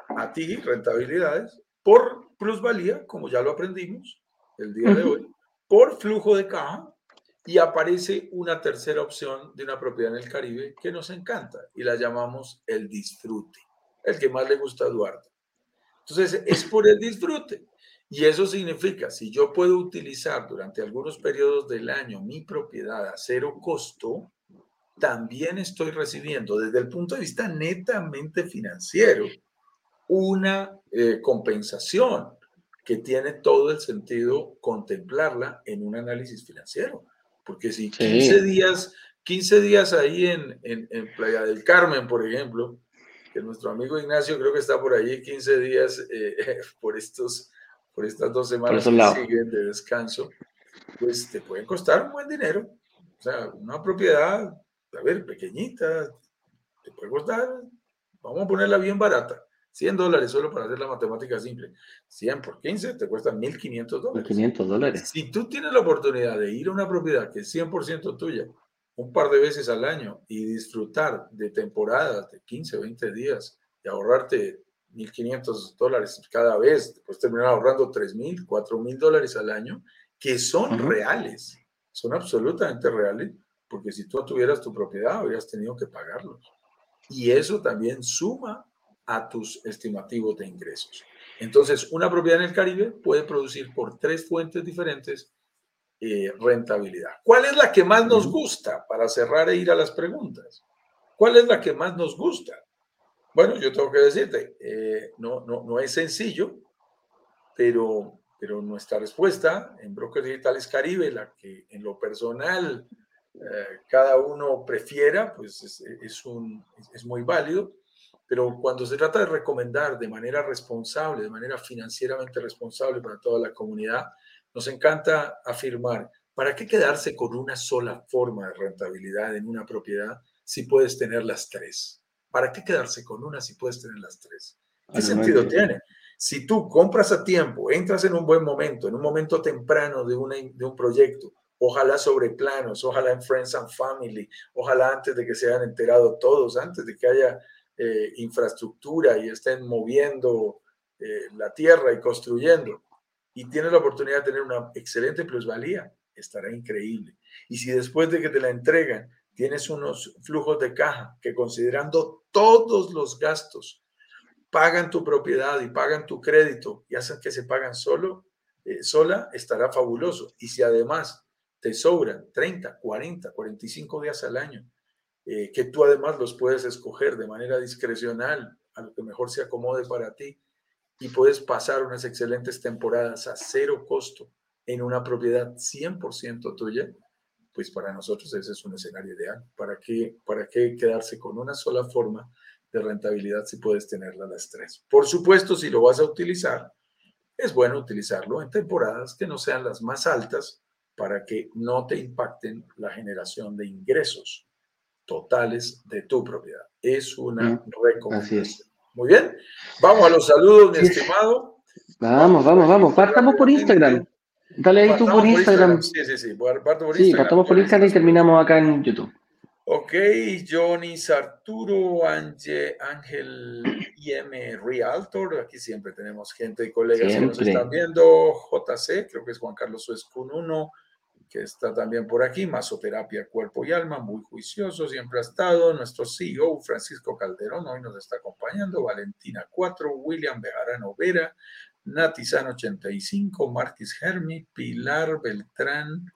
a ti, rentabilidades, por plusvalía, como ya lo aprendimos el día de hoy, por flujo de caja, y aparece una tercera opción de una propiedad en el Caribe que nos encanta y la llamamos el disfrute, el que más le gusta a Eduardo. Entonces, es por el disfrute. Y eso significa, si yo puedo utilizar durante algunos periodos del año mi propiedad a cero costo, también estoy recibiendo desde el punto de vista netamente financiero una eh, compensación que tiene todo el sentido contemplarla en un análisis financiero. Porque si 15 días, 15 días ahí en, en, Playa del Carmen, por ejemplo, que nuestro amigo Ignacio creo que está por allí 15 días eh, <laughs> por, estos, por estas dos semanas que siguen de descanso, pues te pueden costar un buen dinero. O sea, una propiedad, a ver, pequeñita, te puede costar, vamos a ponerla bien barata, 100 dólares solo para hacer la matemática simple. 100 por 15 te cuesta 1.500 dólares. 1.500 dólares. Si tú tienes la oportunidad de ir a una propiedad que es 100% tuya un par de veces al año y disfrutar de temporadas de 15, 20 días y ahorrarte 1.500 dólares cada vez, después terminar ahorrando 3.000, 4.000 dólares al año, que son reales, son absolutamente reales, porque si tú tuvieras tu propiedad, habrías tenido que pagarlos. Y eso también suma a tus estimativos de ingresos. Entonces, una propiedad en el Caribe puede producir por tres fuentes diferentes eh, rentabilidad. ¿Cuál es la que más nos gusta para cerrar e ir a las preguntas? ¿Cuál es la que más nos gusta? Bueno, yo tengo que decirte, eh, no, no, no es sencillo, pero, pero nuestra respuesta en Brokers Digitales Caribe, la que en lo personal eh, cada uno prefiera, pues es, un, es muy válido pero cuando se trata de recomendar de manera responsable, de manera financieramente responsable para toda la comunidad, nos encanta afirmar, ¿para qué quedarse con una sola forma de rentabilidad en una propiedad si puedes tener las tres? ¿Para qué quedarse con una si puedes tener las tres? ¿Qué sentido tiene? Si tú compras a tiempo, entras en un buen momento, en un momento temprano de, una, de un proyecto, ojalá sobre planos, ojalá en Friends and Family, ojalá antes de que se hayan enterado todos, antes de que haya eh, infraestructura y estén moviendo eh, la tierra y construyendo, y tienes la oportunidad de tener una excelente plusvalía, estará increíble. Y si después de que te la entregan, tienes unos flujos de caja que considerando todos los gastos, pagan tu propiedad y pagan tu crédito y hacen que se pagan solo, eh, sola, estará fabuloso. Y si además te sobran 30, 40, 45 días al año eh, que tú además los puedes escoger de manera discrecional a lo que mejor se acomode para ti y puedes pasar unas excelentes temporadas a cero costo en una propiedad 100% tuya, pues para nosotros ese es un escenario ideal. ¿Para qué, ¿Para qué quedarse con una sola forma de rentabilidad si puedes tenerla las tres? Por supuesto, si lo vas a utilizar, es bueno utilizarlo en temporadas que no sean las más altas para que no te impacten la generación de ingresos totales de tu propiedad. Es una mm, recomendación. Muy bien. Vamos a los saludos, mi estimado. Vamos, vamos, vamos. Partamos por Instagram. Dale ahí tú por Instagram. Sí, sí, sí. Parto por sí, partamos por Instagram y terminamos acá en YouTube. Ok, Johnny Sarturo, Ángel IM Realtor. Aquí siempre tenemos gente y colegas que nos están viendo. JC, creo que es Juan Carlos Suescun 1 que está también por aquí, Masoterapia Cuerpo y Alma, muy juicioso, siempre ha estado, nuestro CEO Francisco Calderón, hoy nos está acompañando, Valentina 4, William Bejarano Vera, Natizan 85, Marquis Hermi, Pilar Beltrán,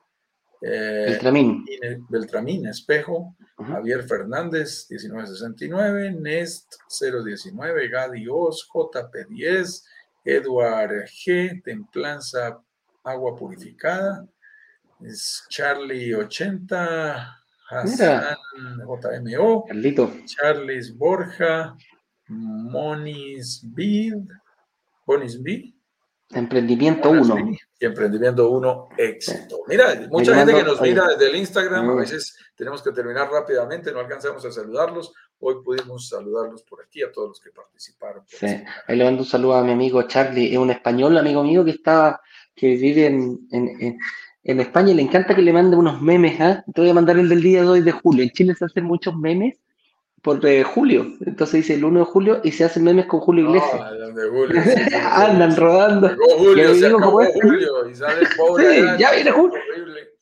eh, Beltramín. Beltramín Espejo, Javier Fernández 1969, Nest 019, Gadi Oz, JP10, Eduard G, Templanza Agua Purificada, es Charlie 80, Hassan JMO, Charles Borja, Monis Bid, Monis B. Emprendimiento 1. Y Emprendimiento 1, éxito. Mira, mucha gente que nos mira desde el Instagram, a veces tenemos que terminar rápidamente, no alcanzamos a saludarlos. Hoy pudimos saludarlos por aquí a todos los que participaron. Sí. Ahí le mando un saludo a mi amigo Charlie, es un español amigo mío que está, que vive en en España le encanta que le mande unos memes, ¿ah? Te voy a mandar el del día de hoy de julio. En Chile se hacen muchos memes por eh, julio. Entonces dice el 1 de julio y se hacen memes con Julio Iglesias. Ah, de Julio. <laughs> Andan rodando. Julio, se acabó Julio y sale el pobre. Sí, ya viene Julio.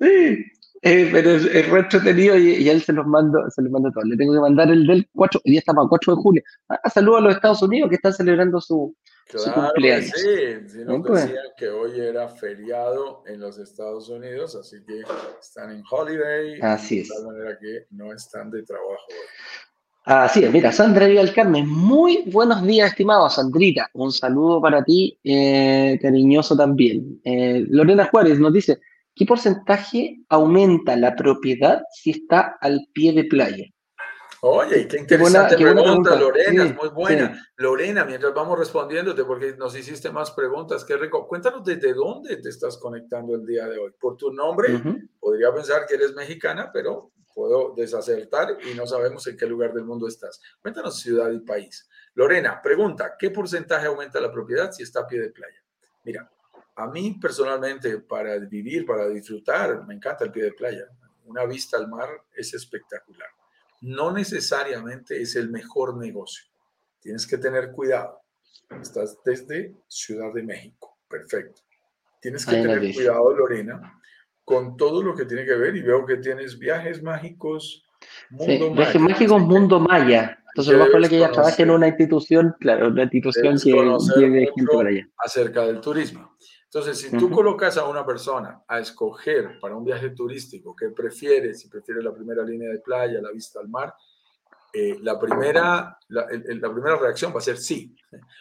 Sí. Eh, pero es, es re entretenido y, y, él se los mando, se los mando todos. Le tengo que mandar el del 4, hoy día estamos a 4 de julio. Ah, saludos a los Estados Unidos que están celebrando su, claro su cumpleaños. Sí, si no Pues. decían que hoy era feriado en los Estados Unidos, así que están en holiday, Así de es. tal manera que no están de trabajo hoy. Así es, mira, Sandra Vial Carmen, muy buenos días, estimado Sandrita. Un saludo para ti, eh, cariñoso también. Eh, Lorena Juárez nos dice, ¿qué porcentaje aumenta la propiedad si está al pie de playa? Oye, qué Qué buena- interesante qué buena pregunta. Lorena, Sí, es muy buena. sí. Lorena, mientras vamos respondiéndote, porque nos hiciste más preguntas, qué rico. Cuéntanos desde dónde te estás conectando el día de hoy. Por tu nombre, podría pensar que eres mexicana, pero puedo desacertar y no sabemos en qué lugar del mundo estás. Cuéntanos ciudad y país. Lorena, pregunta, ¿qué porcentaje aumenta la propiedad si está a pie de playa? Mira, a mí personalmente para vivir, para disfrutar, me encanta el pie de playa. Una vista al mar es espectacular. No necesariamente es el mejor negocio. Tienes que tener cuidado. Estás desde Ciudad de México. Perfecto. Tienes que Ahí tener cuidado, Lorena, con todo lo que tiene que ver y veo que tienes viajes mágicos, Sí, mundo Viajes mágico, Mágicos Mundo Maya. Entonces, lo más probable es que ella trabaje en una institución, claro, una institución que lleve gente para allá. acerca del turismo. Entonces, si tú Ujú. colocas a una persona a escoger para un viaje turístico qué prefiere, si prefiere la primera línea de playa, la vista al mar, eh, la, primera, la, el- el- la primera reacción va a ser sí.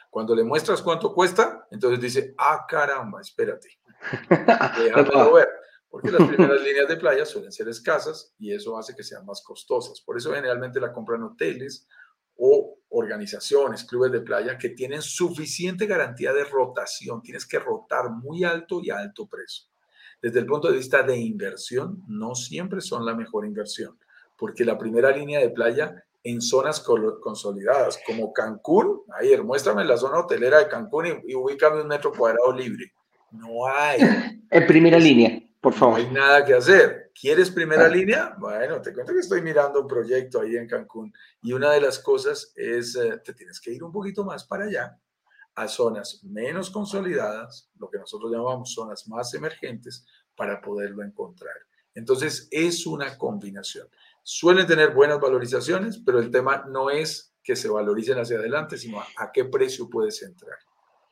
Cuando le muestras cuánto cuesta, entonces dice, ah, caramba, espérate, <laughs> déjamelo ver. Porque las <laughs> primeras líneas de playa suelen ser escasas y eso hace que sean más costosas. Por eso generalmente la compran hoteles o organizaciones, clubes de playa que tienen suficiente garantía de rotación. Tienes que rotar muy alto y a alto precio. Desde el punto de vista de inversión, no siempre son la mejor inversión, porque la primera línea de playa en zonas consolidadas como Cancún, ayer muéstrame la zona hotelera de Cancún y, y ubícame un metro cuadrado libre. No hay. <laughs> En primera línea, por No favor. hay nada que hacer. ¿Quieres primera Ah. línea? Bueno, te cuento que estoy mirando un proyecto ahí en Cancún y una de las cosas es, eh, te tienes que ir un poquito más para allá, a zonas menos consolidadas, lo que nosotros llamamos zonas más emergentes, para poderlo encontrar. Entonces, es una combinación. Suelen tener buenas valorizaciones, pero el tema no es que se valoricen hacia adelante, sino a, a qué precio puedes entrar.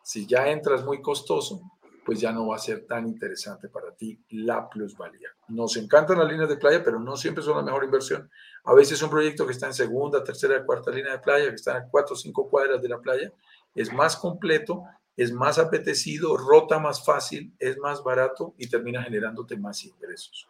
Si ya entras muy costoso, pues ya no va a ser tan interesante para ti la plusvalía. Nos encantan las líneas de playa, pero no siempre son la mejor inversión. A veces un proyecto que está en segunda, tercera, cuarta línea de playa, que está a cuatro o cinco cuadras de la playa, es más completo, es más apetecido, rota más fácil, es más barato y termina generándote más ingresos.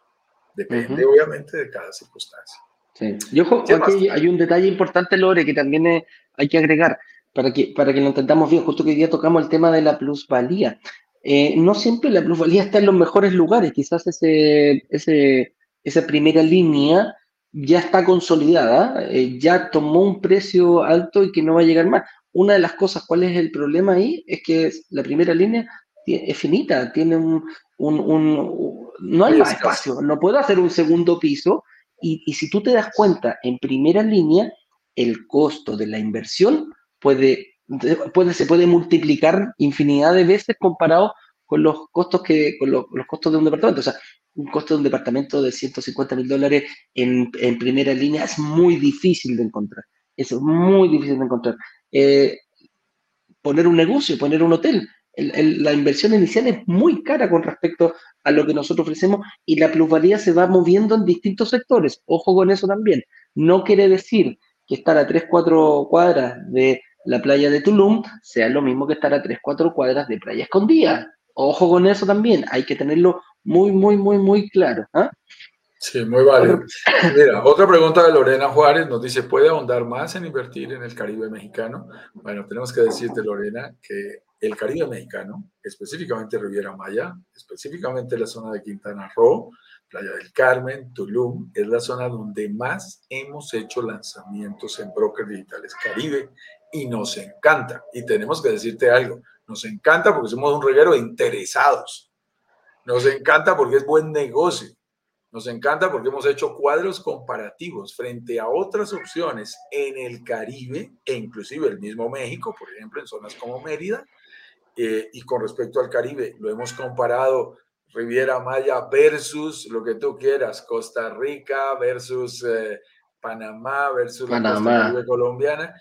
Depende, Ujú. obviamente, de cada circunstancia. Sí. Y ojo, ¿Qué aquí hay un detalle importante, Lore, que también eh, hay que agregar para que, para que lo entendamos bien. Justo que hoy día tocamos el tema de la plusvalía. Eh, no siempre la plusvalía está en los mejores lugares. Quizás ese, ese, esa primera línea ya está consolidada, eh, ya tomó un precio alto y que no va a llegar más. Una de las cosas, ¿cuál es el problema ahí? Es que la primera línea es finita, tiene un, un, un- no hay más espacio, no puedo hacer un segundo piso y, y si tú te das cuenta, en primera línea, el costo de la inversión puede, puede, se puede multiplicar infinidad de veces comparado con los costos que, con los, los costos de un departamento. O sea, un costo de un departamento de 150 mil dólares en, en primera línea es muy difícil de encontrar. Es muy difícil de encontrar. Eh, poner un negocio, poner un hotel. El, el, la inversión inicial es muy cara con respecto a lo que nosotros ofrecemos y la plusvalía se va moviendo en distintos sectores. Ojo con eso también. No quiere decir que estar a 3, 4 cuadras de la playa de Tulum sea lo mismo que estar a 3, 4 cuadras de playa escondida. Ojo con eso también. Hay que tenerlo muy, muy, muy, muy claro. ¿eh? Sí, muy válido. <laughs> Mira, otra pregunta de Lorena Juárez nos dice, ¿puede ahondar más en invertir en el Caribe mexicano? Bueno, tenemos que decirte, Lorena, que el Caribe mexicano, específicamente Riviera Maya, específicamente la zona de Quintana Roo, Playa del Carmen, Tulum, es la zona donde más hemos hecho lanzamientos en brokers digitales Caribe y nos encanta. Y tenemos que decirte algo, nos encanta porque somos un reguero de interesados Nos encanta porque es buen negocio. Nos encanta porque hemos hecho cuadros comparativos frente a otras opciones en el Caribe e inclusive el mismo México, por ejemplo, en zonas como Mérida. Eh, y con respecto al Caribe, lo hemos comparado Riviera Maya versus lo que tú quieras, Costa Rica versus eh, Panamá versus Panamá. la costa caribe colombiana.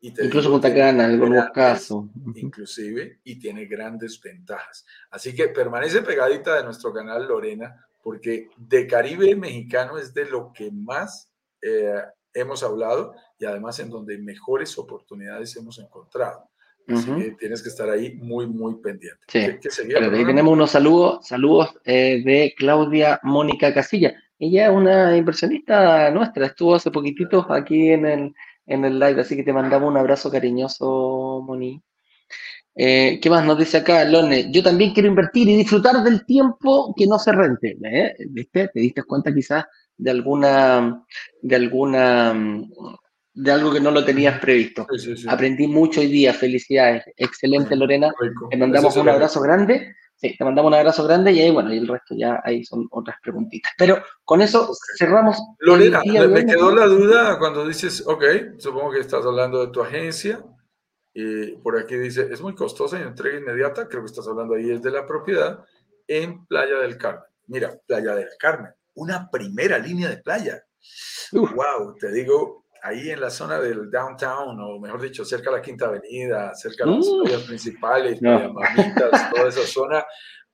Y Incluso Punta Cana, en algunos casos. Inclusive, y tiene grandes ventajas. Así que permanece pegadita de nuestro canal, Lorena, porque de Caribe mexicano es de lo que más eh, hemos hablado y además en donde mejores oportunidades hemos encontrado. Así que tienes que estar ahí muy, muy pendiente. Sí. Pero ahí tenemos unos saludos, saludos eh, de Claudia Mónica Casilla. Ella es una inversionista nuestra, estuvo hace poquitito aquí en el, en el live, así que te mandamos un abrazo cariñoso, Moni. Eh, ¿Qué más nos dice acá, Lone? Yo también quiero invertir y disfrutar del tiempo que no se rente. ¿eh? ¿Viste? ¿Te diste cuenta quizás de alguna, de alguna, de algo que no lo tenías previsto? Aprendí mucho hoy día. Felicidades. Excelente, Lorena. Te mandamos un abrazo grande. Sí, te mandamos un abrazo grande y ahí, bueno, y el resto ya ahí son otras preguntitas. Pero con eso cerramos. Lorena, me quedó la duda cuando dices, ok, supongo que estás hablando de tu agencia por aquí dice, es muy costosa y entrega inmediata, creo que estás hablando ahí, es de la propiedad, en Playa del Carmen. Mira, Playa del Carmen, una primera línea de playa. Wow, te digo, ahí en la zona del downtown, o mejor dicho, cerca de la Quinta Avenida, cerca de las playas principales, no. Mamitas, toda esa zona,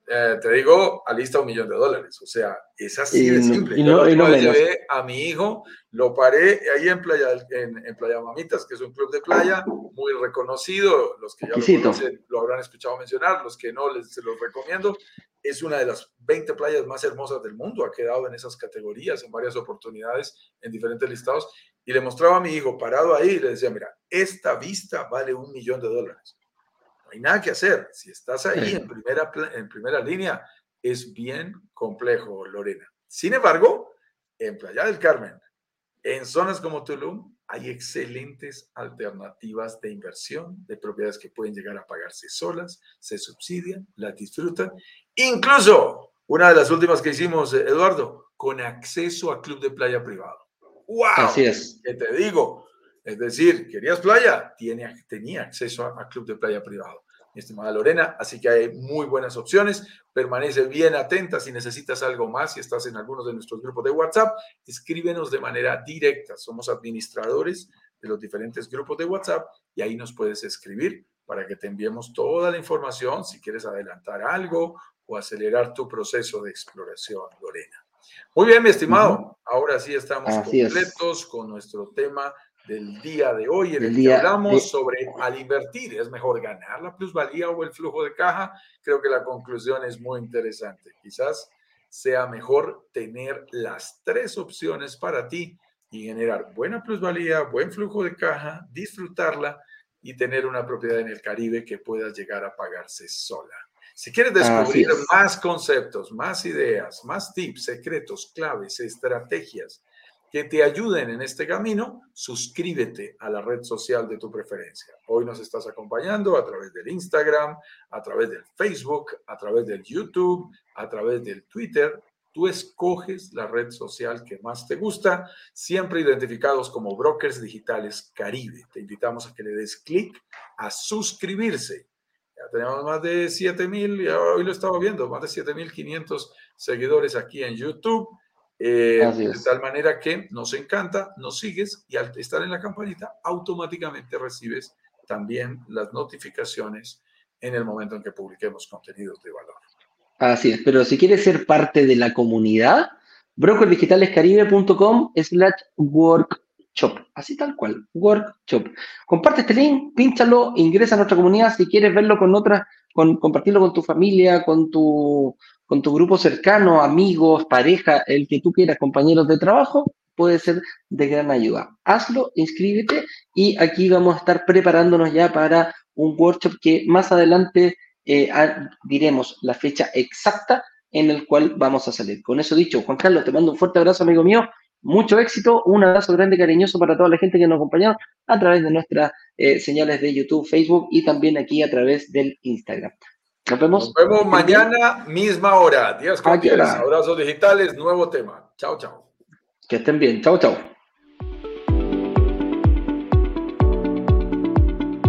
eh, te digo, alista un millón de dólares. O sea, es así de simple. Y no, Yo no llevé a mi hijo, lo paré ahí en Playa, en, Playa Mamitas, que es un club de playa muy reconocido. Los que ya lo conocen lo habrán escuchado mencionar, los que no, les se los recomiendo. Es una de las 20 playas más hermosas del mundo. Ha quedado en esas categorías en varias oportunidades, en diferentes listados. Y le mostraba a mi hijo parado ahí y le decía, mira, esta vista vale un millón de dólares no hay nada que hacer. Si estás ahí en primera, en primera línea, es bien complejo, Lorena. Sin embargo, en Playa del Carmen, en zonas como Tulum, hay excelentes alternativas de inversión de propiedades que pueden llegar a pagarse solas, se subsidian, las disfrutan. Incluso, una de las últimas que hicimos, Eduardo, con acceso a club de playa privado. ¡Wow! Así es. ¿Qué te digo? Es decir, ¿querías playa? Tiene, tenía acceso a, club de playa privado, mi estimada Lorena. Así que hay muy buenas opciones. Permanece bien atenta si necesitas algo más, si estás en alguno de nuestros grupos de WhatsApp, escríbenos de manera directa. Somos administradores de los diferentes grupos de WhatsApp y ahí nos puedes escribir para que te enviemos toda la información si quieres adelantar algo o acelerar tu proceso de exploración, Lorena. Muy bien, mi estimado. Ahora sí estamos completos con nuestro tema del día de hoy en el, que hablamos sobre al invertir, ¿es mejor ganar la plusvalía o el flujo de caja? Creo que la conclusión es muy interesante. Quizás sea mejor tener las tres opciones para ti y generar buena plusvalía, buen flujo de caja, disfrutarla y tener una propiedad en el Caribe que pueda llegar a pagarse sola. Si quieres descubrir más conceptos, más ideas, más tips, secretos, claves, estrategias, que te ayuden en este camino, suscríbete a la red social de tu preferencia. Hoy nos estás acompañando a través del Instagram, a través del Facebook, a través del YouTube, a través del Twitter. Tú escoges la red social que más te gusta, siempre identificados como Brokers Digitales Caribe. Te invitamos a que le des clic a suscribirse. Ya tenemos más de 7.000, hoy lo estaba viendo, más de 7.500 seguidores aquí en YouTube eh, de tal manera que nos encanta, nos sigues y al estar en la campanita automáticamente recibes también las notificaciones en el momento en que publiquemos contenidos de valor. Así es, pero si quieres ser parte de la comunidad, brokerdigitalescaribe.com slash workshop, así tal cual, workshop. Comparte este link, pínchalo, ingresa a nuestra comunidad si quieres verlo con otras, con, compartirlo con tu familia, con tu con tu grupo cercano, amigos, pareja, el que tú quieras, compañeros de trabajo, puede ser de gran ayuda. Hazlo, inscríbete y aquí vamos a estar preparándonos ya para un workshop que más adelante eh, diremos la fecha exacta en el cual vamos a salir. Con eso dicho, Juan Carlos, te mando un fuerte abrazo, amigo mío. Mucho éxito, un abrazo grande y cariñoso para toda la gente que nos acompañó a través de nuestras eh, señales de YouTube, Facebook y también aquí a través del Instagram. Nos vemos. Nos vemos mañana, misma hora. Días con días. Abrazos digitales, nuevo tema. Chao, chao. Que estén bien. Chao, chao.